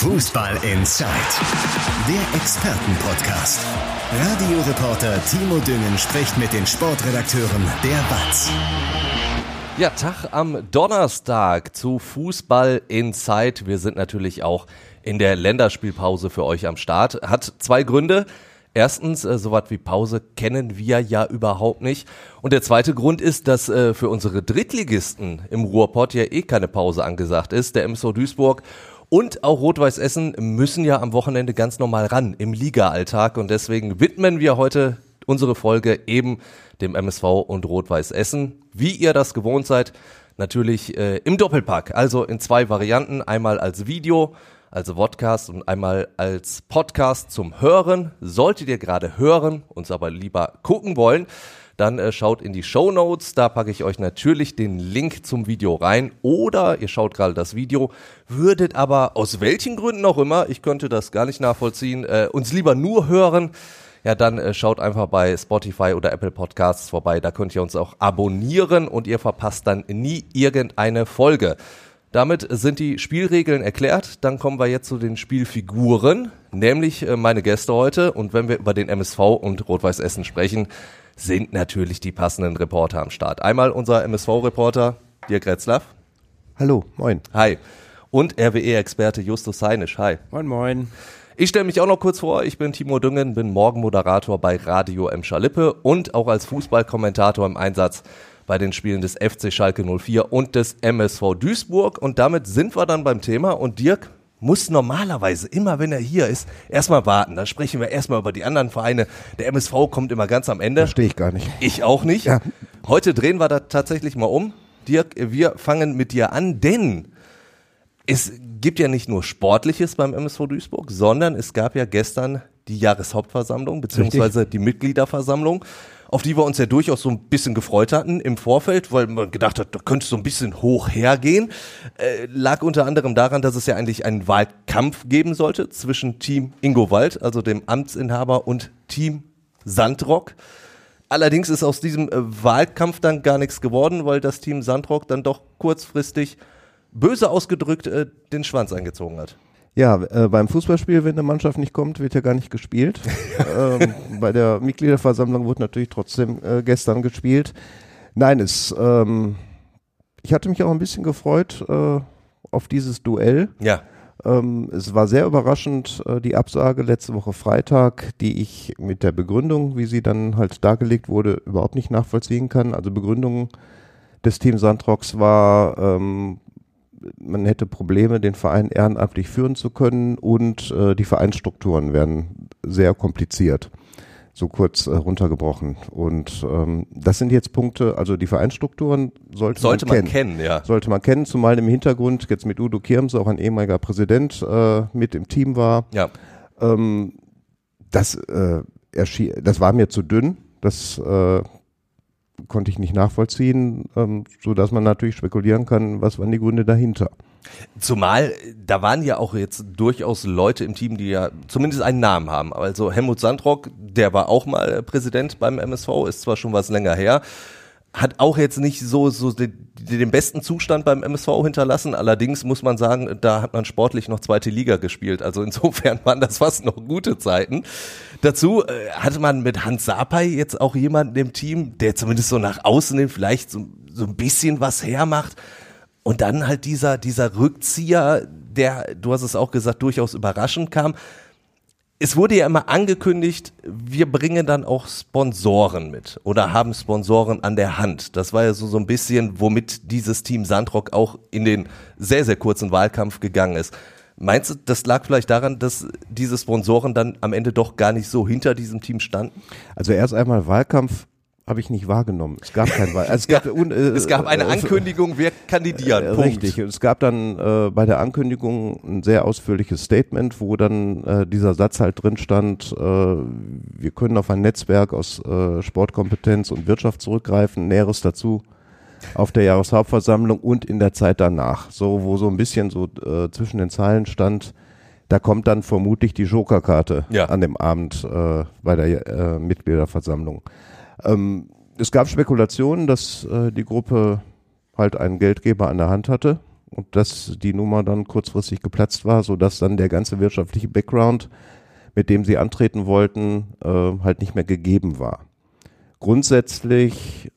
Fußball Inside, der Expertenpodcast. Radioreporter Timo Düngen spricht mit den Sportredakteuren der BATS. Ja, Tag am Donnerstag zu Fußball Inside. Wir sind natürlich auch in der Länderspielpause für euch am Start. Hat zwei Gründe. Erstens, äh, so was wie Pause kennen wir ja überhaupt nicht. Und der zweite Grund ist, dass äh, für unsere Drittligisten im Ruhrpott ja eh keine Pause angesagt ist. Der MSV Duisburg und auch Rot-Weiß Essen müssen ja am Wochenende ganz normal ran im Liga-Alltag. Und deswegen widmen wir heute unsere Folge eben dem MSV und Rot-Weiß Essen. Wie ihr das gewohnt seid, natürlich äh, im Doppelpack. Also in zwei Varianten. Einmal als Video also Podcast und einmal als Podcast zum Hören. Solltet ihr gerade hören, uns aber lieber gucken wollen, dann äh, schaut in die Show Notes. Da packe ich euch natürlich den Link zum Video rein. Oder ihr schaut gerade das Video, würdet aber aus welchen Gründen auch immer, ich könnte das gar nicht nachvollziehen, äh, uns lieber nur hören. Ja, dann äh, schaut einfach bei Spotify oder Apple Podcasts vorbei. Da könnt ihr uns auch abonnieren und ihr verpasst dann nie irgendeine Folge. Damit sind die Spielregeln erklärt. Dann kommen wir jetzt zu den Spielfiguren, nämlich äh, meine Gäste heute. Und wenn wir über den MSV und Rot-Weiß Essen sprechen, sind natürlich die passenden Reporter am Start. Einmal unser MSV-Reporter Dirk Retzlaff. Hallo, moin. Hi. Und RWE-Experte Justus Heinisch. Hi. Moin, moin. Ich stelle mich auch noch kurz vor. Ich bin Timo Düngen, bin Morgenmoderator bei Radio M. Schalippe und auch als Fußballkommentator im Einsatz bei den Spielen des FC Schalke 04 und des MSV Duisburg. Und damit sind wir dann beim Thema. Und Dirk muss normalerweise immer, wenn er hier ist, erstmal warten. Dann sprechen wir erstmal über die anderen Vereine. Der MSV kommt immer ganz am Ende. Verstehe ich gar nicht. Ich auch nicht. Ja. Heute drehen wir da tatsächlich mal um. Dirk, wir fangen mit dir an, denn es gibt ja nicht nur Sportliches beim MSV Duisburg, sondern es gab ja gestern die Jahreshauptversammlung beziehungsweise die Mitgliederversammlung auf die wir uns ja durchaus so ein bisschen gefreut hatten im Vorfeld, weil man gedacht hat, da könnte es so ein bisschen hoch hergehen. Äh, lag unter anderem daran, dass es ja eigentlich einen Wahlkampf geben sollte zwischen Team Ingo Wald, also dem Amtsinhaber, und Team Sandrock. Allerdings ist aus diesem äh, Wahlkampf dann gar nichts geworden, weil das Team Sandrock dann doch kurzfristig böse ausgedrückt äh, den Schwanz eingezogen hat. Ja, äh, beim Fußballspiel, wenn eine Mannschaft nicht kommt, wird ja gar nicht gespielt. ähm, bei der Mitgliederversammlung wurde natürlich trotzdem äh, gestern gespielt. Nein, es, ähm, ich hatte mich auch ein bisschen gefreut äh, auf dieses Duell. Ja. Ähm, es war sehr überraschend, äh, die Absage letzte Woche Freitag, die ich mit der Begründung, wie sie dann halt dargelegt wurde, überhaupt nicht nachvollziehen kann. Also Begründung des Team Sandrocks war, ähm, man hätte Probleme, den Verein ehrenamtlich führen zu können und äh, die Vereinsstrukturen werden sehr kompliziert. So kurz äh, runtergebrochen. Und ähm, das sind jetzt Punkte, also die Vereinsstrukturen sollte, sollte man, man kennen. kennen. ja. Sollte man kennen, zumal im Hintergrund jetzt mit Udo Kirms auch ein ehemaliger Präsident äh, mit im Team war. Ja. Ähm, das, äh, erschien, das war mir zu dünn. Das äh, konnte ich nicht nachvollziehen, ähm, so dass man natürlich spekulieren kann, was waren die Gründe dahinter. Zumal, da waren ja auch jetzt durchaus Leute im Team, die ja zumindest einen Namen haben. Also Helmut Sandrock, der war auch mal Präsident beim MSV, ist zwar schon was länger her, hat auch jetzt nicht so, so den, den besten Zustand beim MSV hinterlassen. Allerdings muss man sagen, da hat man sportlich noch zweite Liga gespielt. Also insofern waren das fast noch gute Zeiten. Dazu äh, hatte man mit Hans Sapai jetzt auch jemanden im Team, der zumindest so nach außen hin vielleicht so, so ein bisschen was hermacht. Und dann halt dieser, dieser Rückzieher, der, du hast es auch gesagt, durchaus überraschend kam es wurde ja immer angekündigt, wir bringen dann auch Sponsoren mit oder haben Sponsoren an der Hand. Das war ja so, so ein bisschen, womit dieses Team Sandrock auch in den sehr, sehr kurzen Wahlkampf gegangen ist. Meinst du, das lag vielleicht daran, dass diese Sponsoren dann am Ende doch gar nicht so hinter diesem Team standen? Also erst einmal Wahlkampf habe ich nicht wahrgenommen. Es gab kein Wahl. Also es, gab, ja, äh, es gab eine äh, Ankündigung, wir kandidieren. Äh, richtig. Es gab dann äh, bei der Ankündigung ein sehr ausführliches Statement, wo dann äh, dieser Satz halt drin stand, äh, wir können auf ein Netzwerk aus äh, Sportkompetenz und Wirtschaft zurückgreifen. Näheres dazu auf der Jahreshauptversammlung und in der Zeit danach. So, wo so ein bisschen so äh, zwischen den Zeilen stand, da kommt dann vermutlich die Jokerkarte ja. an dem Abend äh, bei der äh, Mitgliederversammlung. Ähm, es gab Spekulationen, dass äh, die Gruppe halt einen Geldgeber an der Hand hatte und dass die Nummer dann kurzfristig geplatzt war, sodass dann der ganze wirtschaftliche Background, mit dem sie antreten wollten, äh, halt nicht mehr gegeben war. Grundsätzlich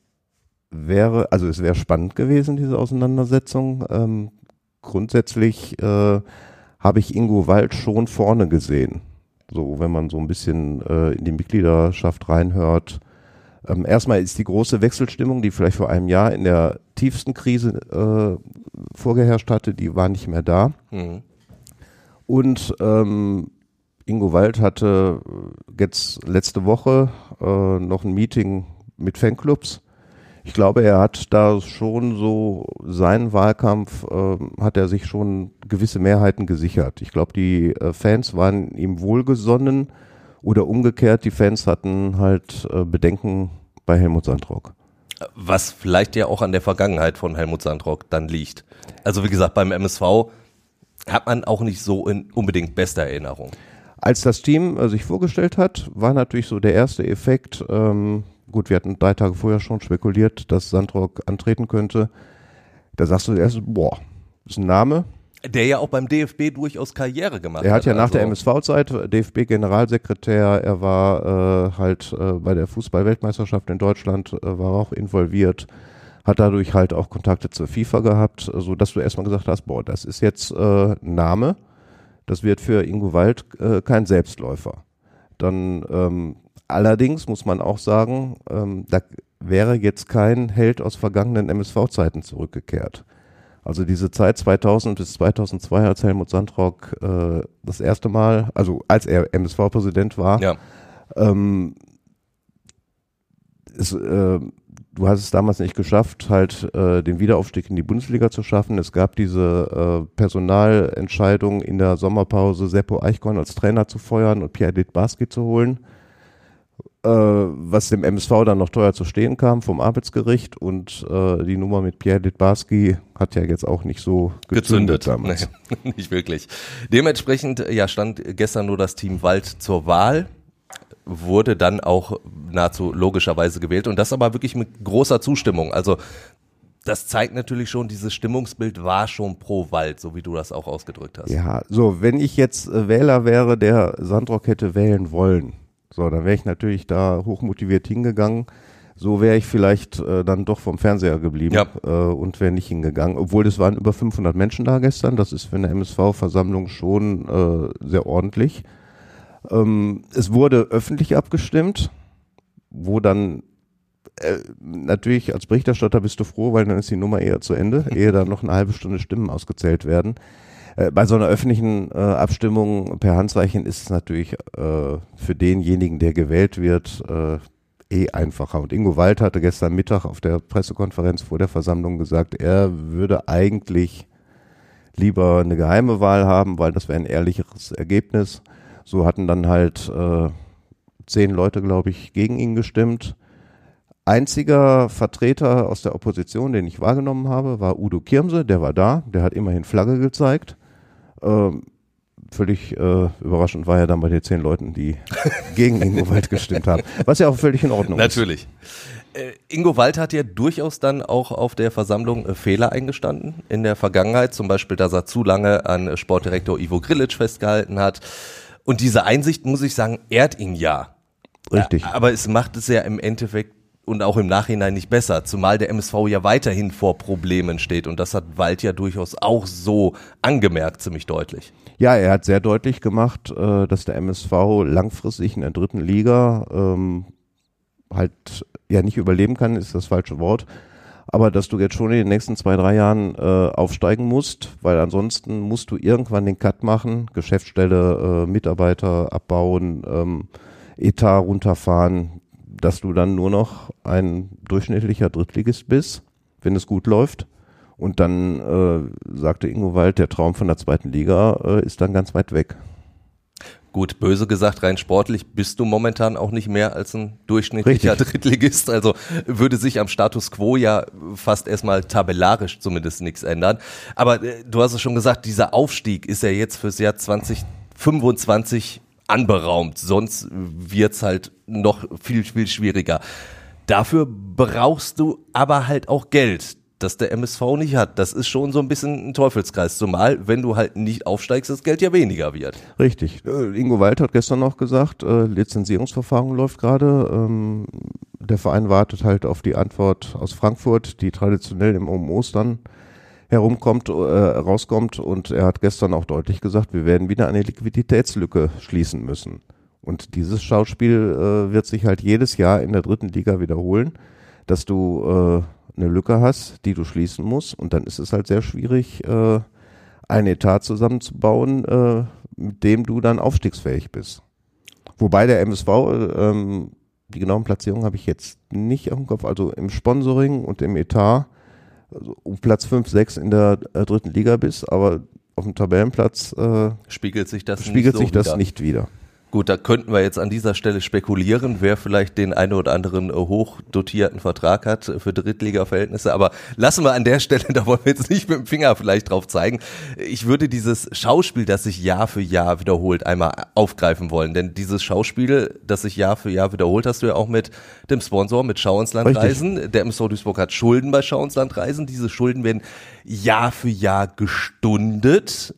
wäre, also es wäre spannend gewesen, diese Auseinandersetzung. Ähm, grundsätzlich äh, habe ich Ingo Wald schon vorne gesehen. So, wenn man so ein bisschen äh, in die Mitgliederschaft reinhört. Ähm, erstmal ist die große Wechselstimmung, die vielleicht vor einem Jahr in der tiefsten Krise äh, vorgeherrscht hatte, die war nicht mehr da. Mhm. Und ähm, Ingo Wald hatte jetzt letzte Woche äh, noch ein Meeting mit Fanclubs ich glaube, er hat da schon so seinen Wahlkampf, äh, hat er sich schon gewisse Mehrheiten gesichert. Ich glaube, die äh, Fans waren ihm wohlgesonnen oder umgekehrt, die Fans hatten halt äh, Bedenken bei Helmut Sandrock. Was vielleicht ja auch an der Vergangenheit von Helmut Sandrock dann liegt. Also wie gesagt, beim MSV hat man auch nicht so in unbedingt bester Erinnerung. Als das Team äh, sich vorgestellt hat, war natürlich so der erste Effekt, ähm, gut, wir hatten drei Tage vorher schon spekuliert, dass Sandrock antreten könnte. Da sagst du erst, boah, ist ein Name. Der ja auch beim DFB durchaus Karriere gemacht hat. Er hat ja nach also der MSV-Zeit DFB-Generalsekretär, er war äh, halt äh, bei der Fußball-Weltmeisterschaft in Deutschland, äh, war auch involviert, hat dadurch halt auch Kontakte zur FIFA gehabt, so dass du erstmal gesagt hast, boah, das ist jetzt äh, ein Name, das wird für Ingo Wald äh, kein Selbstläufer. Dann ähm, Allerdings muss man auch sagen, ähm, da wäre jetzt kein Held aus vergangenen MSV-Zeiten zurückgekehrt. Also diese Zeit 2000 bis 2002, als Helmut Sandrock äh, das erste Mal, also als er MSV-Präsident war, ja. ähm, es, äh, du hast es damals nicht geschafft, halt äh, den Wiederaufstieg in die Bundesliga zu schaffen. Es gab diese äh, Personalentscheidung in der Sommerpause, Seppo Eichkorn als Trainer zu feuern und Pierre Litbarski zu holen was dem MSV dann noch teuer zu stehen kam vom Arbeitsgericht und äh, die Nummer mit Pierre Litbarski hat ja jetzt auch nicht so gezündet, gezündet. damals. Nee, nicht wirklich. Dementsprechend ja stand gestern nur das Team Wald zur Wahl wurde dann auch nahezu logischerweise gewählt und das aber wirklich mit großer Zustimmung. Also das zeigt natürlich schon, dieses Stimmungsbild war schon pro Wald, so wie du das auch ausgedrückt hast. Ja, so, wenn ich jetzt äh, Wähler wäre, der Sandrock hätte wählen wollen, so, dann wäre ich natürlich da hochmotiviert hingegangen. So wäre ich vielleicht äh, dann doch vom Fernseher geblieben ja. äh, und wäre nicht hingegangen. Obwohl es waren über 500 Menschen da gestern. Das ist für eine MSV-Versammlung schon äh, sehr ordentlich. Ähm, es wurde öffentlich abgestimmt, wo dann äh, natürlich als Berichterstatter bist du froh, weil dann ist die Nummer eher zu Ende, ehe dann noch eine halbe Stunde Stimmen ausgezählt werden. Äh, bei so einer öffentlichen äh, Abstimmung per Handzeichen ist es natürlich äh, für denjenigen, der gewählt wird, äh, eh einfacher. Und Ingo Wald hatte gestern Mittag auf der Pressekonferenz vor der Versammlung gesagt, er würde eigentlich lieber eine geheime Wahl haben, weil das wäre ein ehrlicheres Ergebnis. So hatten dann halt äh, zehn Leute, glaube ich, gegen ihn gestimmt. Einziger Vertreter aus der Opposition, den ich wahrgenommen habe, war Udo Kirmse, der war da, der hat immerhin Flagge gezeigt. Ähm, völlig äh, überraschend war er dann bei den zehn Leuten, die gegen Ingo Wald gestimmt haben. Was ja auch völlig in Ordnung Natürlich. ist. Natürlich. Äh, Ingo Wald hat ja durchaus dann auch auf der Versammlung äh, Fehler eingestanden in der Vergangenheit. Zum Beispiel, dass er zu lange an Sportdirektor Ivo Grilic festgehalten hat. Und diese Einsicht, muss ich sagen, ehrt ihn ja. Richtig. Aber es macht es ja im Endeffekt und auch im Nachhinein nicht besser, zumal der MSV ja weiterhin vor Problemen steht und das hat Wald ja durchaus auch so angemerkt, ziemlich deutlich. Ja, er hat sehr deutlich gemacht, äh, dass der MSV langfristig in der dritten Liga ähm, halt ja nicht überleben kann, ist das falsche Wort, aber dass du jetzt schon in den nächsten zwei, drei Jahren äh, aufsteigen musst, weil ansonsten musst du irgendwann den Cut machen, Geschäftsstelle, äh, Mitarbeiter abbauen, ähm, Etat runterfahren, dass du dann nur noch ein durchschnittlicher Drittligist bist, wenn es gut läuft. Und dann äh, sagte Ingo Wald, der Traum von der zweiten Liga äh, ist dann ganz weit weg. Gut, böse gesagt, rein sportlich bist du momentan auch nicht mehr als ein durchschnittlicher Richtig. Drittligist. Also würde sich am Status quo ja fast erstmal tabellarisch zumindest nichts ändern. Aber äh, du hast es schon gesagt, dieser Aufstieg ist ja jetzt fürs Jahr 2025 anberaumt. Sonst wird's halt noch viel, viel schwieriger. Dafür brauchst du aber halt auch Geld. das der MSV nicht hat. Das ist schon so ein bisschen ein Teufelskreis, zumal wenn du halt nicht aufsteigst, das Geld ja weniger wird. Richtig. Äh, Ingo Wald hat gestern noch gesagt, äh, Lizenzierungsverfahren läuft gerade. Ähm, der Verein wartet halt auf die Antwort aus Frankfurt, die traditionell im um Ostern herumkommt, äh, rauskommt. Und er hat gestern auch deutlich gesagt, wir werden wieder eine Liquiditätslücke schließen müssen. Und dieses Schauspiel äh, wird sich halt jedes Jahr in der dritten Liga wiederholen, dass du äh, eine Lücke hast, die du schließen musst. Und dann ist es halt sehr schwierig, äh, ein Etat zusammenzubauen, äh, mit dem du dann aufstiegsfähig bist. Wobei der MSV, äh, ähm, die genauen Platzierungen habe ich jetzt nicht auf dem Kopf, also im Sponsoring und im Etat also um Platz 5, 6 in der äh, dritten Liga bist, aber auf dem Tabellenplatz äh, spiegelt sich das, spiegelt nicht, sich so das wieder. nicht wieder. Gut, da könnten wir jetzt an dieser Stelle spekulieren, wer vielleicht den einen oder anderen äh, hochdotierten Vertrag hat für Drittliga-Verhältnisse. Aber lassen wir an der Stelle, da wollen wir jetzt nicht mit dem Finger vielleicht drauf zeigen. Ich würde dieses Schauspiel, das sich Jahr für Jahr wiederholt, einmal aufgreifen wollen. Denn dieses Schauspiel, das sich Jahr für Jahr wiederholt, hast du ja auch mit dem Sponsor, mit Schau ins Land. Reisen. Der MSV Duisburg hat Schulden bei Schau ins Land Reisen. Diese Schulden werden Jahr für Jahr gestundet.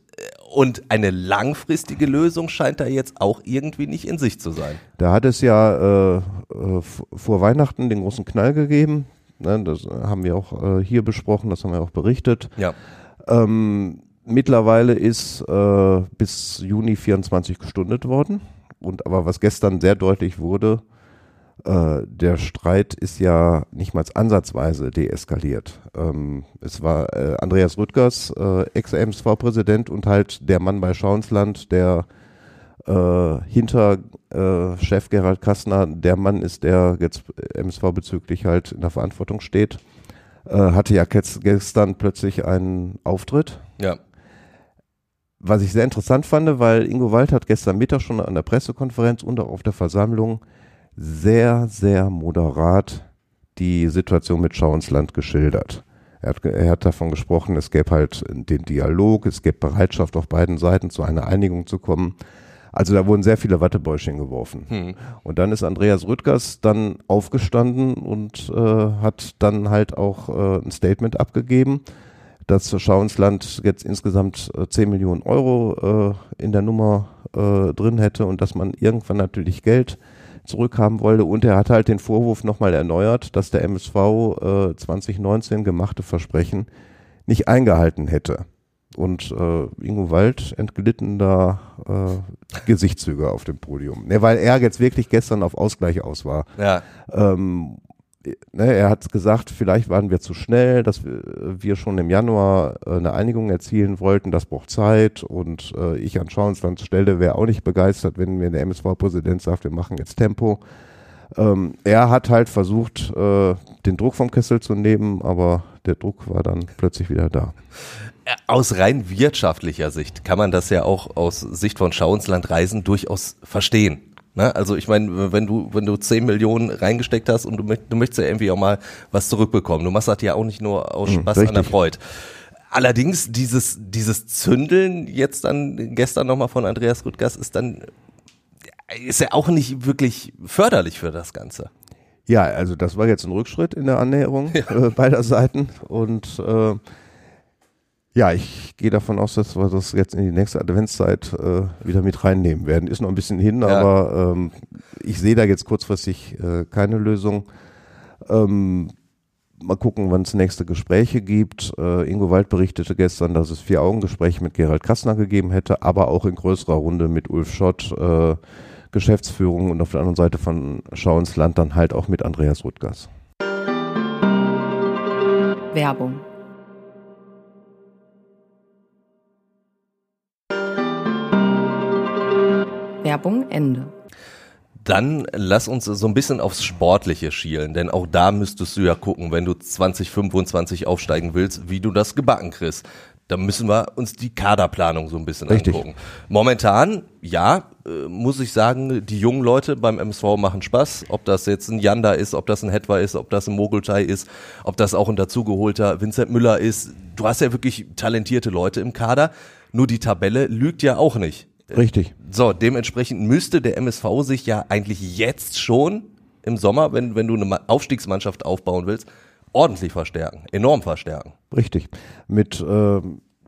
Und eine langfristige Lösung scheint da jetzt auch irgendwie nicht in Sicht zu sein. Da hat es ja äh, äh, vor Weihnachten den großen Knall gegeben. Ne, das haben wir auch äh, hier besprochen, das haben wir auch berichtet. Ja. Ähm, mittlerweile ist äh, bis Juni 24 gestundet worden. Und aber was gestern sehr deutlich wurde, äh, der Streit ist ja nicht mal ansatzweise deeskaliert. Ähm, es war äh, Andreas Rüttgers, äh, Ex-MSV-Präsident und halt der Mann bei Schauensland, der äh, hinter äh, Chef Gerald Kastner der Mann ist, der jetzt MSV bezüglich halt in der Verantwortung steht, hatte ja gestern plötzlich einen Auftritt. Ja. Was ich sehr interessant fand, weil Ingo Wald hat gestern Mittag schon an der Pressekonferenz und auch auf der Versammlung sehr, sehr moderat die Situation mit Schau ins Land geschildert. Er hat, er hat davon gesprochen, es gäbe halt den Dialog, es gäbe Bereitschaft auf beiden Seiten zu einer Einigung zu kommen. Also da wurden sehr viele Wattebäuschen geworfen. Hm. Und dann ist Andreas Rüttgers dann aufgestanden und äh, hat dann halt auch äh, ein Statement abgegeben, dass Schau ins Land jetzt insgesamt äh, 10 Millionen Euro äh, in der Nummer äh, drin hätte und dass man irgendwann natürlich Geld zurückhaben wollte. Und er hat halt den Vorwurf nochmal erneuert, dass der MSV äh, 2019 gemachte Versprechen nicht eingehalten hätte. Und äh, Ingo Wald entglitten da äh, Gesichtszüge auf dem Podium. Ne, weil er jetzt wirklich gestern auf Ausgleich aus war. Ja. Ähm, ne, er hat gesagt, vielleicht waren wir zu schnell, dass wir, wir schon im Januar äh, eine Einigung erzielen wollten, das braucht Zeit und äh, ich an Schauensland stelle, wäre auch nicht begeistert, wenn mir der MSV-Präsident sagt, wir machen jetzt Tempo. Ähm, er hat halt versucht, äh, den Druck vom Kessel zu nehmen, aber der Druck war dann plötzlich wieder da. Aus rein wirtschaftlicher Sicht kann man das ja auch aus Sicht von Schau ins Land Reisen durchaus verstehen. Ne? Also ich meine, wenn du, wenn du 10 Millionen reingesteckt hast und du, du möchtest ja irgendwie auch mal was zurückbekommen. Du machst das ja auch nicht nur aus Hm, Spaß an der. Freude. Allerdings dieses, dieses Zündeln jetzt dann gestern nochmal von Andreas Rüttgers ist dann, ist ja auch nicht wirklich förderlich für das Ganze. Ja, also das war jetzt ein Rückschritt in der Annäherung äh, beider Seiten und äh, ja, ich gehe davon aus, dass wir das jetzt in die nächste Adventszeit äh, wieder mit reinnehmen werden. Ist noch ein bisschen hin, Ja. aber ähm, ich sehe da jetzt kurzfristig äh, keine Lösung. Ähm, mal gucken, wann es nächste Gespräche gibt. Äh, Ingo Wald berichtete gestern, dass es vier Augengespräche mit Gerald Kastner gegeben hätte, aber auch in größerer Runde mit Ulf Schott, äh, Geschäftsführung und auf der anderen Seite von Schau ins Land dann halt auch mit Andreas Rüttgers. Werbung. Werbung Ende. Dann lass uns so ein bisschen aufs Sportliche schielen, denn auch da müsstest du ja gucken, wenn du 2025 aufsteigen willst, wie du das gebacken kriegst. Da müssen wir uns die Kaderplanung so ein bisschen Richtig. angucken. Momentan, ja, äh, muss ich sagen, die jungen Leute beim MSV machen Spaß. Ob das jetzt ein Janda ist, ob das ein Hetwa ist, ob das ein Mogultai ist, ob das auch ein dazugeholter Vincent Müller ist. Du hast ja wirklich talentierte Leute im Kader. Nur die Tabelle lügt ja auch nicht. Richtig. So, dementsprechend müsste der MSV sich ja eigentlich jetzt schon im Sommer, wenn, wenn du eine Ma- Aufstiegsmannschaft aufbauen willst, ordentlich verstärken, enorm verstärken. Richtig. Mit, äh,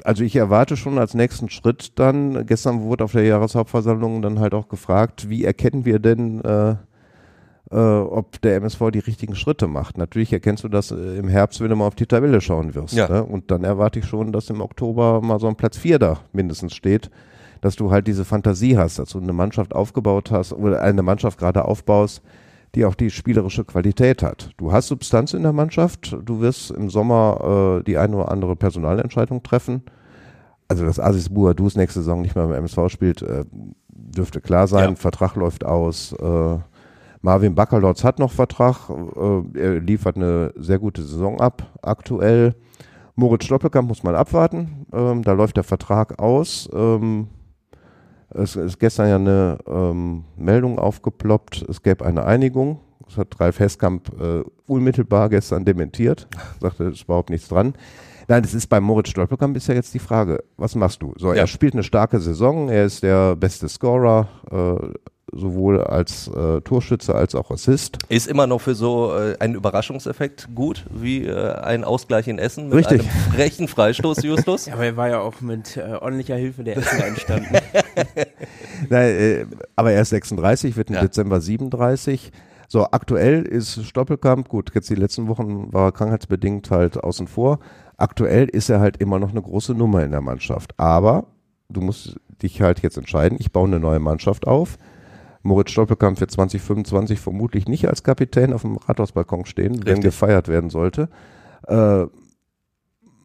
also ich erwarte schon als nächsten Schritt dann, gestern wurde auf der Jahreshauptversammlung dann halt auch gefragt, wie erkennen wir denn, äh, äh, ob der MSV die richtigen Schritte macht. Natürlich erkennst du das äh, im Herbst, wenn du mal auf die Tabelle schauen wirst. Ja. Ne? Und dann erwarte ich schon, dass im Oktober mal so ein Platz 4 da mindestens steht, dass du halt diese Fantasie hast, dass du eine Mannschaft aufgebaut hast oder eine Mannschaft gerade aufbaust, die auch die spielerische Qualität hat. Du hast Substanz in der Mannschaft, du wirst im Sommer äh, die eine oder andere Personalentscheidung treffen. Also dass Asis Buadus nächste Saison nicht mehr beim MSV spielt, äh, dürfte klar sein. Ja. Vertrag läuft aus. Äh, Marvin Baccalords hat noch Vertrag. Äh, er liefert eine sehr gute Saison ab aktuell. Moritz Stoppelkamp muss man abwarten. Ähm, da läuft der Vertrag aus. Ähm, es ist gestern ja eine ähm, Meldung aufgeploppt, es gäbe eine Einigung. Das hat Ralf Heskamp äh, unmittelbar gestern dementiert. Sagte, es ist überhaupt nichts dran. Nein, das ist bei Moritz Stolperkamp ist ja jetzt die Frage, was machst du? So, Ja. er spielt eine starke Saison, er ist der beste Scorer, äh, sowohl als äh, Torschütze als auch Assist. Ist immer noch für so äh, einen Überraschungseffekt gut, wie äh, ein Ausgleich in Essen mit Richtig. einem frechen Freistoß, Justus. Ja, aber er war ja auch mit äh, ordentlicher Hilfe der Essener entstanden. Nein, äh, aber er ist 36, wird im Ja. Dezember 37. So, aktuell ist Stoppelkamp, gut, jetzt die letzten Wochen war er krankheitsbedingt halt außen vor. Aktuell ist er halt immer noch eine große Nummer in der Mannschaft. Aber du musst dich halt jetzt entscheiden, ich baue eine neue Mannschaft auf. Moritz Stoppelkamp wird 2025 vermutlich nicht als Kapitän auf dem Rathausbalkon stehen, wenn Richtig. gefeiert werden sollte. Äh,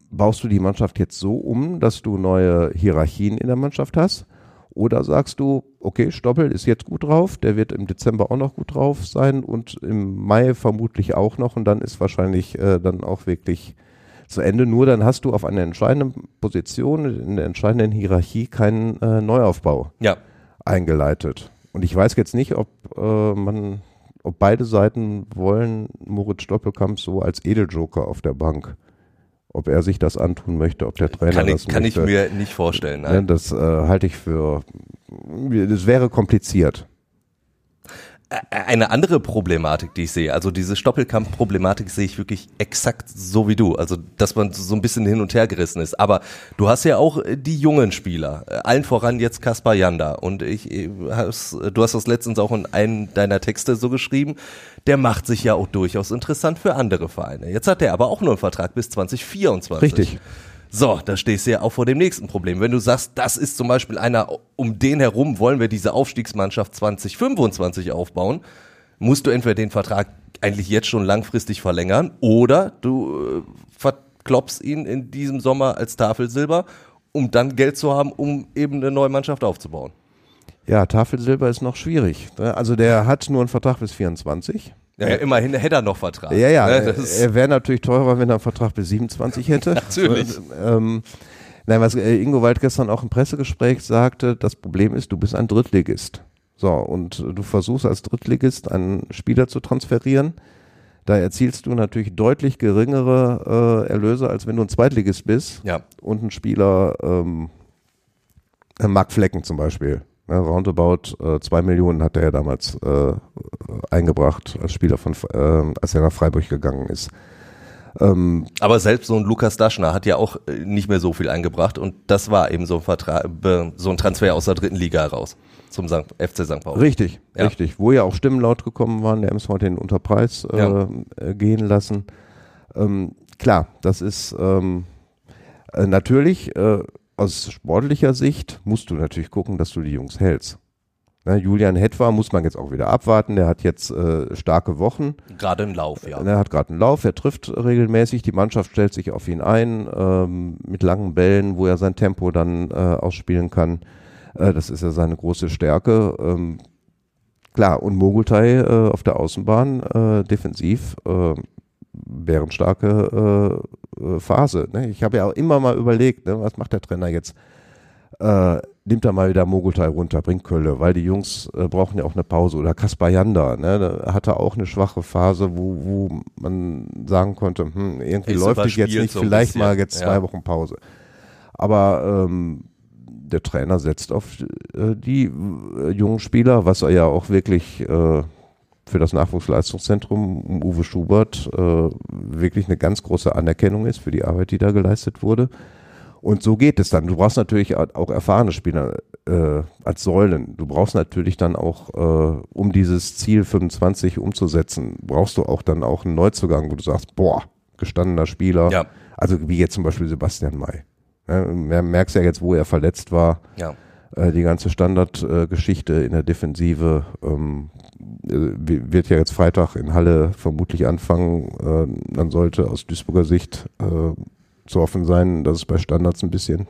baust du die Mannschaft jetzt so um, dass du neue Hierarchien in der Mannschaft hast? Oder sagst du, okay, Stoppel ist jetzt gut drauf, der wird im Dezember auch noch gut drauf sein und im Mai vermutlich auch noch und dann ist wahrscheinlich äh, dann auch wirklich zu Ende. Nur dann hast du auf einer entscheidenden Position, in der entscheidenden Hierarchie keinen äh, Neuaufbau Ja, eingeleitet. Und ich weiß jetzt nicht, ob äh, man, ob beide Seiten wollen Moritz Stoppelkamp so als Edeljoker auf der Bank. Ob er sich das antun möchte, ob der Trainer kann, das ich, kann ich möchte. mir nicht vorstellen. Ne, Nein. das äh, halte ich für, das wäre kompliziert. Eine andere Problematik, die ich sehe, also diese Stoppelkampf-Problematik sehe ich wirklich exakt so wie du. Also, dass man so ein bisschen hin und her gerissen ist. Aber du hast ja auch äh, die jungen Spieler, äh, allen voran jetzt Kaspar Janda. Und ich, äh, hast, du hast das letztens auch in einem deiner Texte so geschrieben, der macht sich ja auch durchaus interessant für andere Vereine. Jetzt hat er aber auch nur einen Vertrag bis 2024. Richtig. So, da stehst du ja auch vor dem nächsten Problem. Wenn du sagst, das ist zum Beispiel einer, um den herum wollen wir diese Aufstiegsmannschaft 2025 aufbauen, musst du entweder den Vertrag eigentlich jetzt schon langfristig verlängern oder du äh, verkloppst ihn in diesem Sommer als Tafelsilber, um dann Geld zu haben, um eben eine neue Mannschaft aufzubauen. Ja, Tafelsilber ist noch schwierig. ne? Also der hat nur einen Vertrag bis 24. Ja, ja immerhin hätte er noch Vertrag. Ja, ja, Ne, er, wäre natürlich teurer, wenn er einen Vertrag bis 27 hätte. Natürlich. Ähm, nein, was äh, Ingo Wald gestern auch im Pressegespräch sagte, das Problem ist, du bist ein Drittligist. So, und äh, du versuchst als Drittligist einen Spieler zu transferieren. Da erzielst du natürlich deutlich geringere äh, Erlöse, als wenn du ein Zweitligist bist ja, und ein Spieler, ähm, äh, Mark Flecken zum Beispiel. Ne, roundabout äh, zwei Millionen hat er ja damals äh, eingebracht als Spieler von, äh, als er nach Freiburg gegangen ist. Ähm, aber selbst so ein Lukas Daschner hat ja auch äh, nicht mehr so viel eingebracht und das war eben so ein, Vertrag, so ein Transfer aus der dritten Liga heraus zum St. FC St. Pauli. richtig, Ja. richtig. Wo ja auch Stimmen laut gekommen waren, der MSV hat den unter Preis äh, Ja. äh, gehen lassen. Ähm, klar, das ist ähm, äh, natürlich aus sportlicher Sicht musst du natürlich gucken, dass du die Jungs hältst. Ne, Julian Hetwa muss man jetzt auch wieder abwarten. Der hat jetzt äh, starke Wochen. Gerade ein Lauf, ja. Er hat gerade einen Lauf, er trifft regelmäßig, die Mannschaft stellt sich auf ihn ein, ähm, mit langen Bällen, wo er sein Tempo dann äh, ausspielen kann. Äh, das ist ja seine große Stärke. Ähm, klar, und Mogultai äh, auf der Außenbahn äh, defensiv äh, wäre eine starke äh, äh, Phase. Ne? Ich habe ja auch immer mal überlegt, ne, was macht der Trainer jetzt? Äh, nimmt er mal wieder Mogultai runter, bringt Kölle, weil die Jungs äh, brauchen ja auch eine Pause. Oder Kaspar Janda, ne, hatte auch eine schwache Phase, wo, wo man sagen konnte, hm, irgendwie Ist läuft es jetzt nicht, so vielleicht mal jetzt zwei ja. Wochen Pause. Aber ähm, der Trainer setzt auf äh, die äh, jungen Spieler, was er ja auch wirklich für das Nachwuchsleistungszentrum um Uwe Schubert äh, wirklich eine ganz große Anerkennung ist für die Arbeit, die da geleistet wurde. Und so geht es dann. Du brauchst natürlich auch erfahrene Spieler äh, als Säulen. Du brauchst natürlich dann auch, äh, um dieses Ziel 25 umzusetzen, brauchst du auch dann auch einen Neuzugang, wo du sagst, boah, gestandener Spieler. Ja. Also wie jetzt zum Beispiel Sebastian May. Ja, merkst ja jetzt, wo er verletzt war. Ja. Äh, die ganze Standardgeschichte in der Defensive ähm, äh, wird ja jetzt Freitag in Halle vermutlich anfangen. Äh, dann sollte aus Duisburger Sicht zu hoffen sein, dass es bei Standards ein bisschen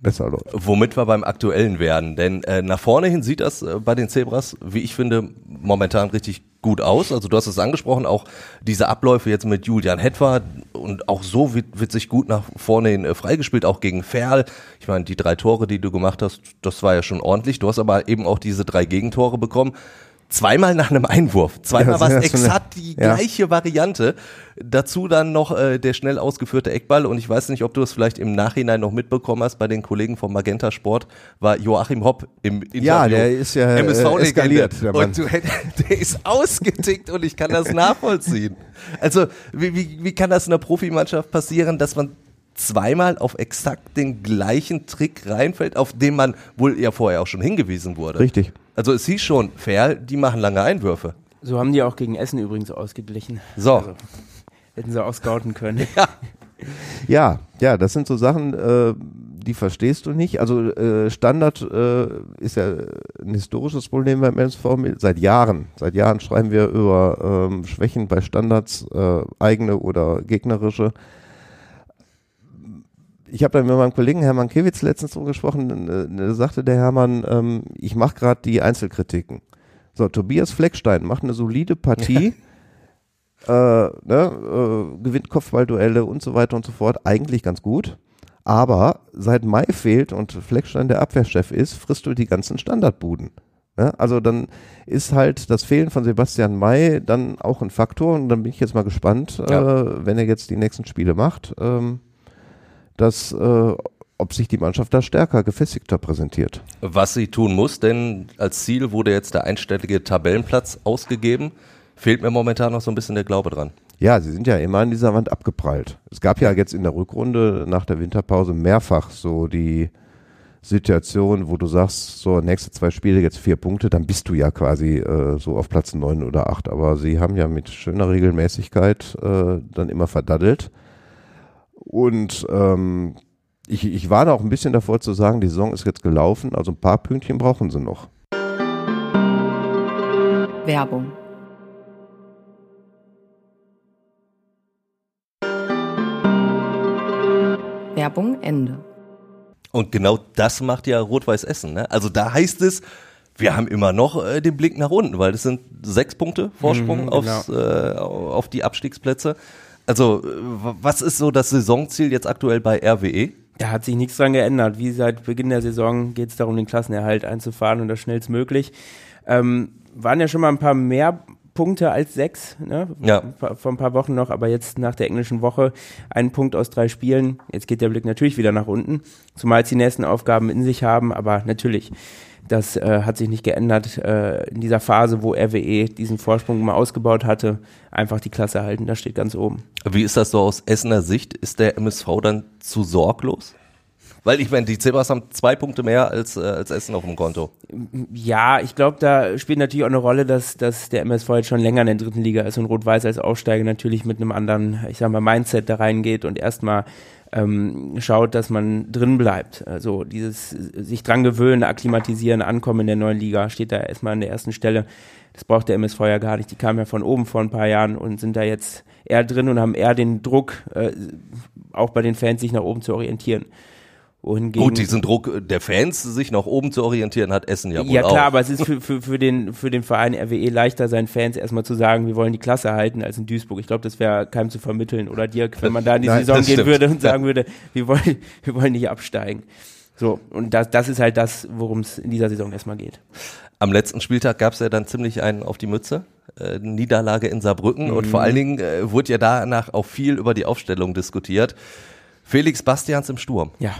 besser läuft. Womit wir beim aktuellen werden, denn äh, nach vorne hin sieht das äh, bei den Zebras, wie ich finde, momentan richtig gut aus. Also du hast es angesprochen, auch diese Abläufe jetzt mit Julian Hetwa und auch so wird, wird sich gut nach vorne hin äh, freigespielt, auch gegen Ferl. Ich meine, die drei Tore, die du gemacht hast, das war ja schon ordentlich. Du hast aber eben auch diese drei Gegentore bekommen zweimal nach einem Einwurf. Zweimal ja, war es exakt die ja. gleiche Variante. Dazu dann noch äh, der schnell ausgeführte Eckball. Und ich weiß nicht, ob du es vielleicht im Nachhinein noch mitbekommen hast. Bei den Kollegen vom Magenta Sport war Joachim Hopp im Interview. Ja, der ist ja MSV äh, eskaliert. Der und du, der ist ausgetickt und ich kann das nachvollziehen. Also wie, wie, wie kann das in einer Profimannschaft passieren, dass man zweimal auf exakt den gleichen Trick reinfällt, auf den man wohl ja vorher auch schon hingewiesen wurde. Richtig. Also es hieß schon, fair, die machen lange Einwürfe. So haben die auch gegen Essen übrigens ausgeglichen. So. Also, hätten sie auch scouten können. Ja. Ja, ja, das sind so Sachen, äh, die verstehst du nicht. Also äh, Standard äh, ist ja ein historisches Problem beim MSV seit Jahren. Seit Jahren schreiben wir über ähm, Schwächen bei Standards, äh, eigene oder gegnerische ich habe da mit meinem Kollegen Hermann Kewitz letztens so gesprochen, da sagte der Hermann, ähm, ich mache gerade die Einzelkritiken. So, Tobias Fleckstein macht eine solide Partie, äh, ne, äh, gewinnt Kopfballduelle und so weiter und so fort, eigentlich ganz gut. Aber seit Mai fehlt und Fleckstein der Abwehrchef ist, frisst du die ganzen Standardbuden. Ja, also dann ist halt das Fehlen von Sebastian May dann auch ein Faktor und dann bin ich jetzt mal gespannt, ja. äh, wenn er jetzt die nächsten Spiele macht. Ähm, dass äh, ob sich die Mannschaft da stärker, gefestigter präsentiert. Was sie tun muss, denn als Ziel wurde jetzt der einstellige Tabellenplatz ausgegeben. Fehlt mir momentan noch so ein bisschen der Glaube dran. Ja, sie sind ja immer an dieser Wand abgeprallt. Es gab ja jetzt in der Rückrunde nach der Winterpause mehrfach so die Situation, wo du sagst, so nächste zwei Spiele jetzt vier Punkte, dann bist du ja quasi äh, so auf Platz neun oder acht. Aber sie haben ja mit schöner Regelmäßigkeit äh, dann immer verdaddelt. Und ähm, ich, ich war da auch ein bisschen davor zu sagen, die Saison ist jetzt gelaufen, also ein paar Pünktchen brauchen sie noch. Werbung. Werbung Ende. Und genau das macht ja Rot-Weiß Essen. Ne? Also da heißt es, wir haben immer noch äh, den Blick nach unten, weil das sind sechs Punkte Vorsprung mhm, genau. aufs, äh, auf die Abstiegsplätze. Also, was ist so das Saisonziel jetzt aktuell bei RWE? Da hat sich nichts dran geändert. Wie seit Beginn der Saison geht es darum, den Klassenerhalt einzufahren und das schnellstmöglich. Ähm, waren ja schon mal ein paar mehr Punkte als sechs, ne? Ja. Vor ein paar Wochen noch, aber jetzt nach der englischen Woche ein Punkt aus drei Spielen. Jetzt geht der Blick natürlich wieder nach unten, zumal sie die nächsten Aufgaben in sich haben, aber natürlich das äh, hat sich nicht geändert äh, in dieser Phase, wo RWE diesen Vorsprung mal ausgebaut hatte. Einfach die Klasse halten, das steht ganz oben. Wie ist das so aus Essener Sicht? Ist der MSV dann zu sorglos? Weil ich meine, die Zebras haben zwei Punkte mehr als, äh, als Essen auf dem Konto. Ja, ich glaube, da spielt natürlich auch eine Rolle, dass, dass der MSV jetzt schon länger in der dritten Liga ist und Rot-Weiß als Aufsteiger natürlich mit einem anderen, ich sag mal, Mindset da reingeht und erstmal ähm, schaut, dass man drin bleibt. Also dieses sich dran gewöhnen, akklimatisieren, ankommen in der neuen Liga steht da erstmal an der ersten Stelle. Das braucht der MSV ja gar nicht. Die kamen ja von oben vor ein paar Jahren und sind da jetzt eher drin und haben eher den Druck, äh, auch bei den Fans sich nach oben zu orientieren. Wohingegen, Gut, diesen Druck der Fans, sich nach oben zu orientieren, hat Essen ja wohl Ja klar, auch. aber es ist für, für, für, den, für den Verein RWE leichter, seinen Fans erstmal zu sagen, wir wollen die Klasse halten, als in Duisburg. Ich glaube, das wäre keinem zu vermitteln. Oder Dirk, wenn man da in die Nein, Saison gehen stimmt. würde und sagen würde, wir wollen, wir wollen nicht absteigen. So, und das, das ist halt das, worum es in dieser Saison erstmal geht. Am letzten Spieltag gab es ja dann ziemlich einen auf die Mütze. Äh, Niederlage in Saarbrücken mhm. und vor allen Dingen äh, wurde ja danach auch viel über die Aufstellung diskutiert. Felix Bastians im Sturm. Ja.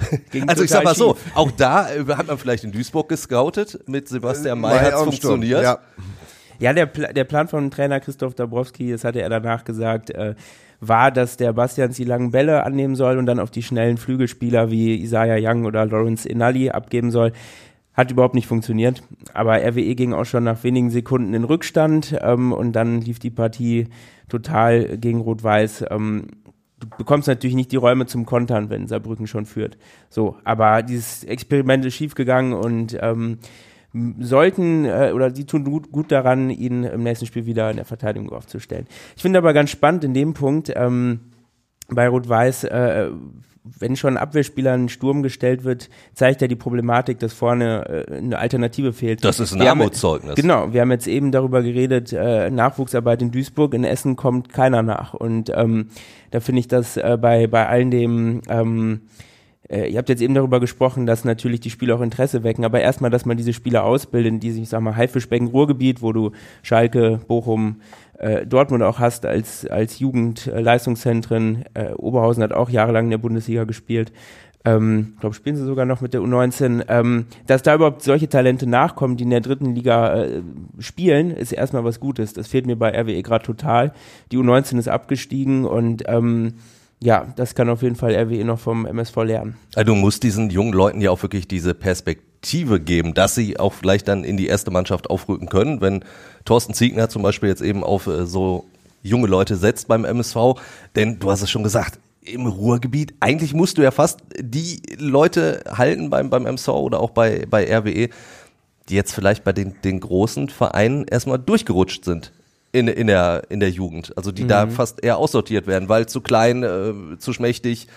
also ich sag mal so, auch da äh, hat man vielleicht in Duisburg gescoutet, mit Sebastian May hat es funktioniert. Ja. Ja, der, Pla der Plan von Trainer Christoph Dabrowski, das hatte er danach gesagt, äh, war, dass der Bastians die langen Bälle annehmen soll und dann auf die schnellen Flügelspieler wie Isaiah Young oder Lawrence Inali abgeben soll. Hat überhaupt nicht funktioniert. Aber RWE ging auch schon nach wenigen Sekunden in Rückstand ähm, und dann lief die Partie total gegen Rot-Weiß. Ähm, du bekommst natürlich nicht die Räume zum Kontern, wenn Saarbrücken schon führt. So, aber dieses Experiment ist schiefgegangen und ähm, sollten äh, oder die tun gut, gut daran, ihn im nächsten Spiel wieder in der Verteidigung aufzustellen. Ich finde aber ganz spannend in dem Punkt, ähm, bei Rot-Weiß, äh, wenn schon ein Abwehrspieler in Sturm gestellt wird, zeigt er die Problematik, dass vorne äh, eine Alternative fehlt. Das ist ein Wir haben- Armutszeugnis. Genau, wir haben jetzt eben darüber geredet, äh, Nachwuchsarbeit in Duisburg, in Essen kommt keiner nach. Und ähm, da finde ich das äh, bei, bei allen dem, ähm, äh, ihr habt jetzt eben darüber gesprochen, dass natürlich die Spieler auch Interesse wecken, aber erstmal, dass man diese Spieler ausbildet, die sich, ich sag mal, Haifischbecken Ruhrgebiet, wo du Schalke, Bochum, äh, Dortmund auch hast als, als Jugendleistungszentren. Äh, Oberhausen hat auch jahrelang in der Bundesliga gespielt. Ähm, ich glaube, spielen sie sogar noch mit der U19. Ähm, dass da überhaupt solche Talente nachkommen, die in der dritten Liga äh, spielen, ist erstmal was Gutes. Das fehlt mir bei RWE gerade total. Die U19 ist abgestiegen und ähm, ja, das kann auf jeden Fall RWE noch vom MSV lernen. Also du musst diesen jungen Leuten ja auch wirklich diese Perspektive geben, dass sie auch vielleicht dann in die erste Mannschaft aufrücken können. Wenn Thorsten Ziegner zum Beispiel jetzt eben auf äh, so junge Leute setzt beim MSV, denn du hast es schon gesagt, im Ruhrgebiet, eigentlich musst du ja fast die Leute halten beim, beim MSV oder auch bei, bei RWE, die jetzt vielleicht bei den, den großen Vereinen erstmal durchgerutscht sind in, in, der, in der Jugend. Also die da fast eher aussortiert werden, weil zu klein, äh, zu schmächtig,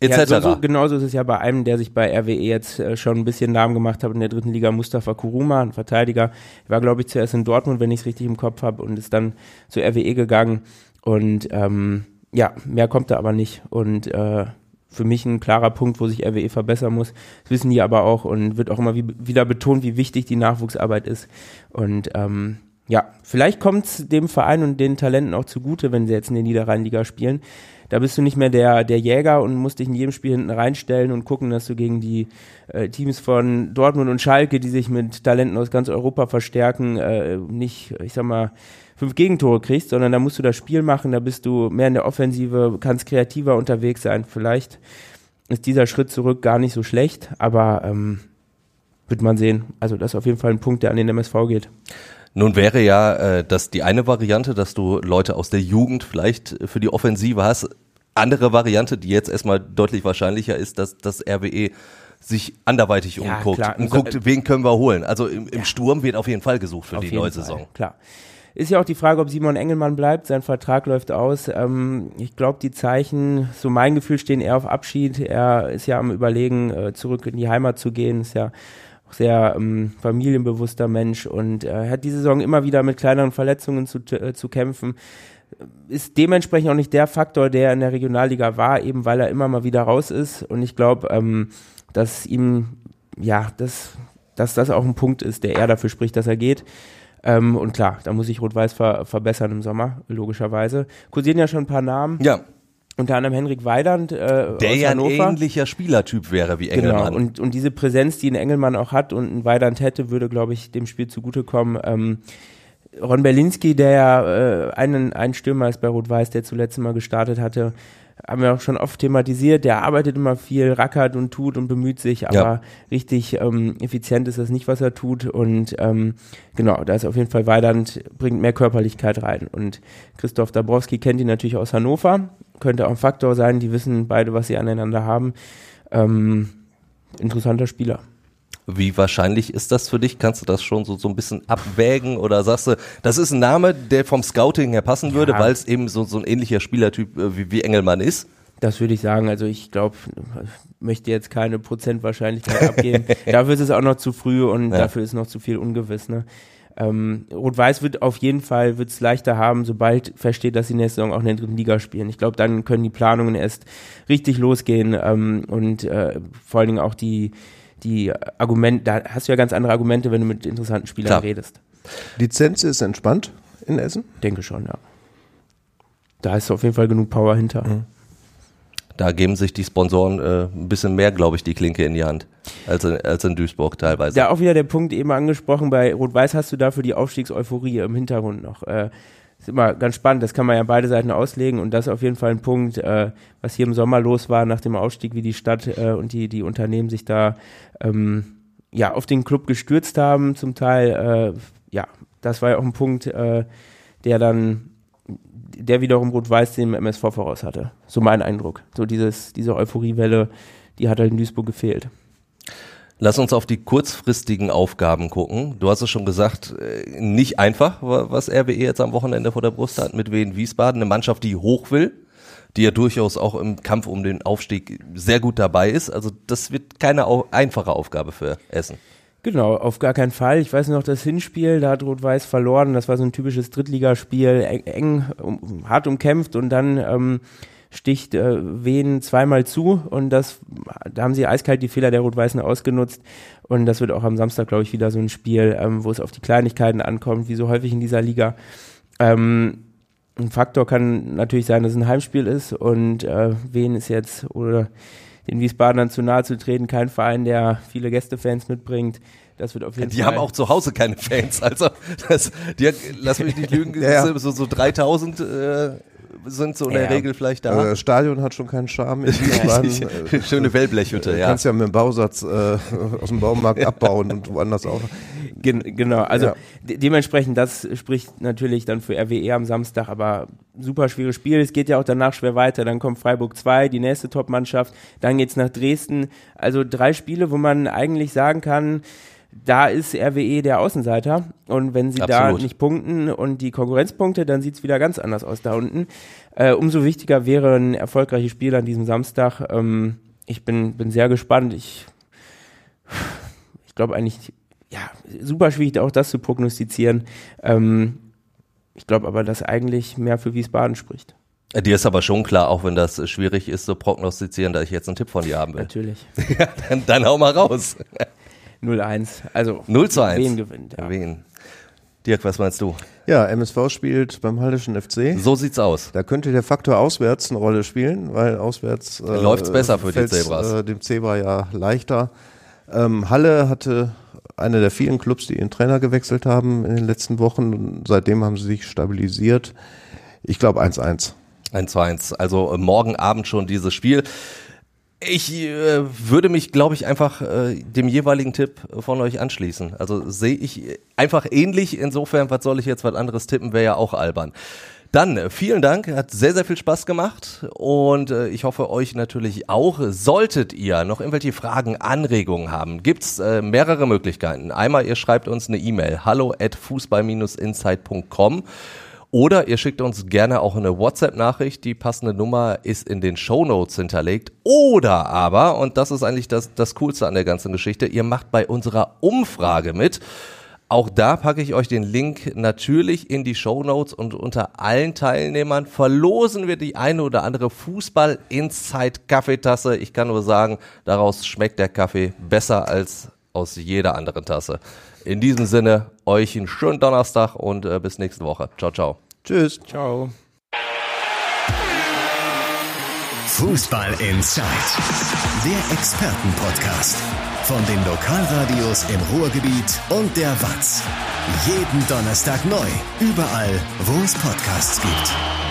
etc. Ja, so, so, genauso ist es ja bei einem, der sich bei RWE jetzt äh, schon ein bisschen Namen gemacht hat in der dritten Liga, Mustafa Kuruma, ein Verteidiger. War, glaube ich, zuerst in Dortmund, wenn ich es richtig im Kopf habe, und ist dann zu RWE gegangen. Und ähm, ja, mehr kommt da aber nicht. Und äh, für mich ein klarer Punkt, wo sich RWE verbessern muss. Das wissen die aber auch und wird auch immer wie, wieder betont, wie wichtig die Nachwuchsarbeit ist. Und ähm, ja, vielleicht kommt es dem Verein und den Talenten auch zugute, wenn sie jetzt in der Niederrheinliga spielen. Da bist du nicht mehr der, der Jäger und musst dich in jedem Spiel hinten reinstellen und gucken, dass du gegen die äh, Teams von Dortmund und Schalke, die sich mit Talenten aus ganz Europa verstärken, äh, nicht, ich sag mal, fünf Gegentore kriegst, sondern da musst du das Spiel machen, da bist du mehr in der Offensive, kannst kreativer unterwegs sein. Vielleicht ist dieser Schritt zurück gar nicht so schlecht, aber ähm, wird man sehen. Also das ist auf jeden Fall ein Punkt, der an den MSV geht. Nun wäre ja äh, das die eine Variante, dass du Leute aus der Jugend vielleicht für die Offensive hast. Andere Variante, die jetzt erstmal deutlich wahrscheinlicher ist, dass das RWE sich anderweitig Ja, umguckt klar. und guckt, wen können wir holen. Also im, im Ja. Sturm wird auf jeden Fall gesucht für Auf die neue Fall, Saison. Klar. Ist ja auch die Frage, ob Simon Engelmann bleibt. Sein Vertrag läuft aus. Ähm, ich glaube, die Zeichen, so mein Gefühl, stehen eher auf Abschied. Er ist ja am Überlegen, äh, zurück in die Heimat zu gehen. Ist ja sehr ähm, familienbewusster Mensch und äh, hat die Saison immer wieder mit kleineren Verletzungen zu, äh, zu kämpfen. Ist dementsprechend auch nicht der Faktor, der in der Regionalliga war, eben weil er immer mal wieder raus ist. Und ich glaube, ähm, dass ihm, ja, das, dass das auch ein Punkt ist, der eher dafür spricht, dass er geht. Ähm, und klar, da muss sich Rot-Weiß ver verbessern im Sommer, logischerweise. Kursieren ja schon ein paar Namen, Ja, unter anderem Henrik Weidand äh, der ja ein ähnlicher Spielertyp wäre wie Genau, Engelmann. und, und diese Präsenz, die ein Engelmann auch hat und ein Weidand hätte, würde, glaube ich, dem Spiel zugutekommen. Ähm, Ron Berlinski, der ja äh, einen, ein Stürmer ist bei Rot-Weiß, der zuletzt mal gestartet hatte, haben wir auch schon oft thematisiert, der arbeitet immer viel, rackert und tut und bemüht sich, aber Ja. richtig ähm, effizient ist das nicht, was er tut. Und ähm, genau, da ist auf jeden Fall Weidand, bringt mehr Körperlichkeit rein. Und Christoph Dabrowski kennt ihn natürlich aus Hannover, könnte auch ein Faktor sein, die wissen beide, was sie aneinander haben. Ähm, interessanter Spieler. Wie wahrscheinlich ist das für dich? Kannst du das schon so, so ein bisschen abwägen oder sagst du, das ist ein Name, der vom Scouting her passen würde, Ja. weil es eben so, so ein ähnlicher Spielertyp äh, wie, wie Engelmann ist? Das würde ich sagen. Also ich glaube, möchte jetzt keine Prozentwahrscheinlichkeit abgeben. dafür ist es auch noch zu früh und Ja. dafür ist noch zu viel ungewiss. Ne? Ähm, Rot-Weiß wird auf jeden Fall wird's leichter haben, sobald feststeht, dass sie nächste Saison auch in der dritten Liga spielen. Ich glaube, dann können die Planungen erst richtig losgehen ähm, und äh, vor allen Dingen auch die die Argumente, da hast du ja ganz andere Argumente, wenn du mit interessanten Spielern Klar. redest. Lizenz ist entspannt in Essen. Denke schon, ja. Da ist auf jeden Fall genug Power hinter. Da geben sich die Sponsoren äh, ein bisschen mehr, glaube ich, die Klinke in die Hand als in, als in Duisburg teilweise. Da auch wieder der Punkt eben angesprochen, bei Rot-Weiß hast du dafür die Aufstiegseuphorie im Hintergrund noch. Äh, ist immer ganz spannend, das kann man ja beide Seiten auslegen und das ist auf jeden Fall ein Punkt, äh, was hier im Sommer los war nach dem Aufstieg, wie die Stadt äh, und die, die Unternehmen sich da ähm, ja, auf den Club gestürzt haben, zum Teil. Äh, ja, das war ja auch ein Punkt, äh, der dann der wiederum Rot-Weiß dem MSV voraus hatte. So mein Eindruck. So dieses, diese Euphoriewelle, die hat halt in Duisburg gefehlt. Lass uns auf die kurzfristigen Aufgaben gucken. Du hast es schon gesagt, äh, nicht einfach, was RWE jetzt am Wochenende vor der Brust hat mit Wien Wiesbaden. Eine Mannschaft, die hoch will, die ja durchaus auch im Kampf um den Aufstieg sehr gut dabei ist. Also das wird keine einfache Aufgabe für Essen. Genau, auf gar keinen Fall. Ich weiß noch, das Hinspiel, da hat Rot-Weiß verloren. Das war so ein typisches Drittligaspiel, eng, eng um, hart umkämpft und dann ähm, sticht äh, Wien zweimal zu und das, da haben sie eiskalt die Fehler der Rot-Weißen ausgenutzt und das wird auch am Samstag, glaube ich, wieder so ein Spiel, ähm, wo es auf die Kleinigkeiten ankommt, wie so häufig in dieser Liga. Ähm, ein Faktor kann natürlich sein, dass es ein Heimspiel ist und äh, Wien ist jetzt oder den Wiesbadenern zu nahe zu treten. Kein Verein, der viele Gästefans mitbringt. Das wird auf jeden die Fall. haben auch zu Hause keine Fans. Also, das, die, lass mich nicht lügen, ja, ja. So, so 3000 äh, sind so in der Regel vielleicht da. Also das Stadion hat schon keinen Charme in Wiesbaden. Schöne Wellblechhütte, ja. Du kannst ja mit dem Bausatz äh, aus dem Baumarkt abbauen und woanders auch. Gen genau, also ja. de dementsprechend, das spricht natürlich dann für RWE am Samstag, aber super schwieriges Spiel. Es geht ja auch danach schwer weiter. Dann kommt Freiburg 2, die nächste Top-Mannschaft. Dann geht's nach Dresden. Also drei Spiele, wo man eigentlich sagen kann, da ist RWE der Außenseiter und wenn sie Absolut. da nicht punkten und die Konkurrenzpunkte, dann sieht's wieder ganz anders aus da unten. Äh, umso wichtiger wäre ein erfolgreiches Spiel an diesem Samstag. Ähm, ich bin, bin sehr gespannt. Ich, ich glaube eigentlich, ja, super schwierig auch das zu prognostizieren. Ähm, ich glaube aber, dass eigentlich mehr für Wiesbaden spricht. Äh, dir ist aber schon klar, auch wenn das schwierig ist zu prognostizieren, dass ich jetzt einen Tipp von dir haben will. Natürlich. ja, dann, dann hau mal raus. 0-1. Also 0 zu 1. Wen gewinnt, ja. Wen. Dirk, was meinst du? Ja, MSV spielt beim Hallischen FC. So sieht's aus. Da könnte der Faktor auswärts eine Rolle spielen, weil auswärts äh, läuft's besser für die Zebras. Äh, dem Zebra ja leichter. Ähm, Halle hatte einer der vielen Clubs, die ihren Trainer gewechselt haben in den letzten Wochen. Seitdem haben sie sich stabilisiert. Ich glaube 1-1. 1-1. Also äh, morgen Abend schon dieses Spiel. Ich äh, würde mich, glaube ich, einfach äh, dem jeweiligen Tipp von euch anschließen. Also sehe ich einfach ähnlich. Insofern, was soll ich jetzt was anderes tippen, wäre ja auch albern. Dann äh, vielen Dank, hat sehr, sehr viel Spaß gemacht und äh, ich hoffe euch natürlich auch. Solltet ihr noch irgendwelche Fragen, Anregungen haben, gibt's äh, mehrere Möglichkeiten. Einmal, ihr schreibt uns eine E-Mail, hallo at fußball-insight.com oder ihr schickt uns gerne auch eine WhatsApp-Nachricht. Die passende Nummer ist in den Show Notes hinterlegt. Oder aber, und das ist eigentlich das, das Coolste an der ganzen Geschichte, ihr macht bei unserer Umfrage mit. Auch da packe ich euch den Link natürlich in die Show Notes und unter allen Teilnehmern verlosen wir die eine oder andere Fußball Inside Kaffeetasse. Ich kann nur sagen, daraus schmeckt der Kaffee besser als aus jeder anderen Tasse. In diesem Sinne, euch einen schönen Donnerstag und äh, bis nächste Woche. Ciao, ciao. Tschüss. Ciao. Fußball Inside, der Expertenpodcast von den Lokalradios im Ruhrgebiet und der Watz. Jeden Donnerstag neu, überall, wo es Podcasts gibt.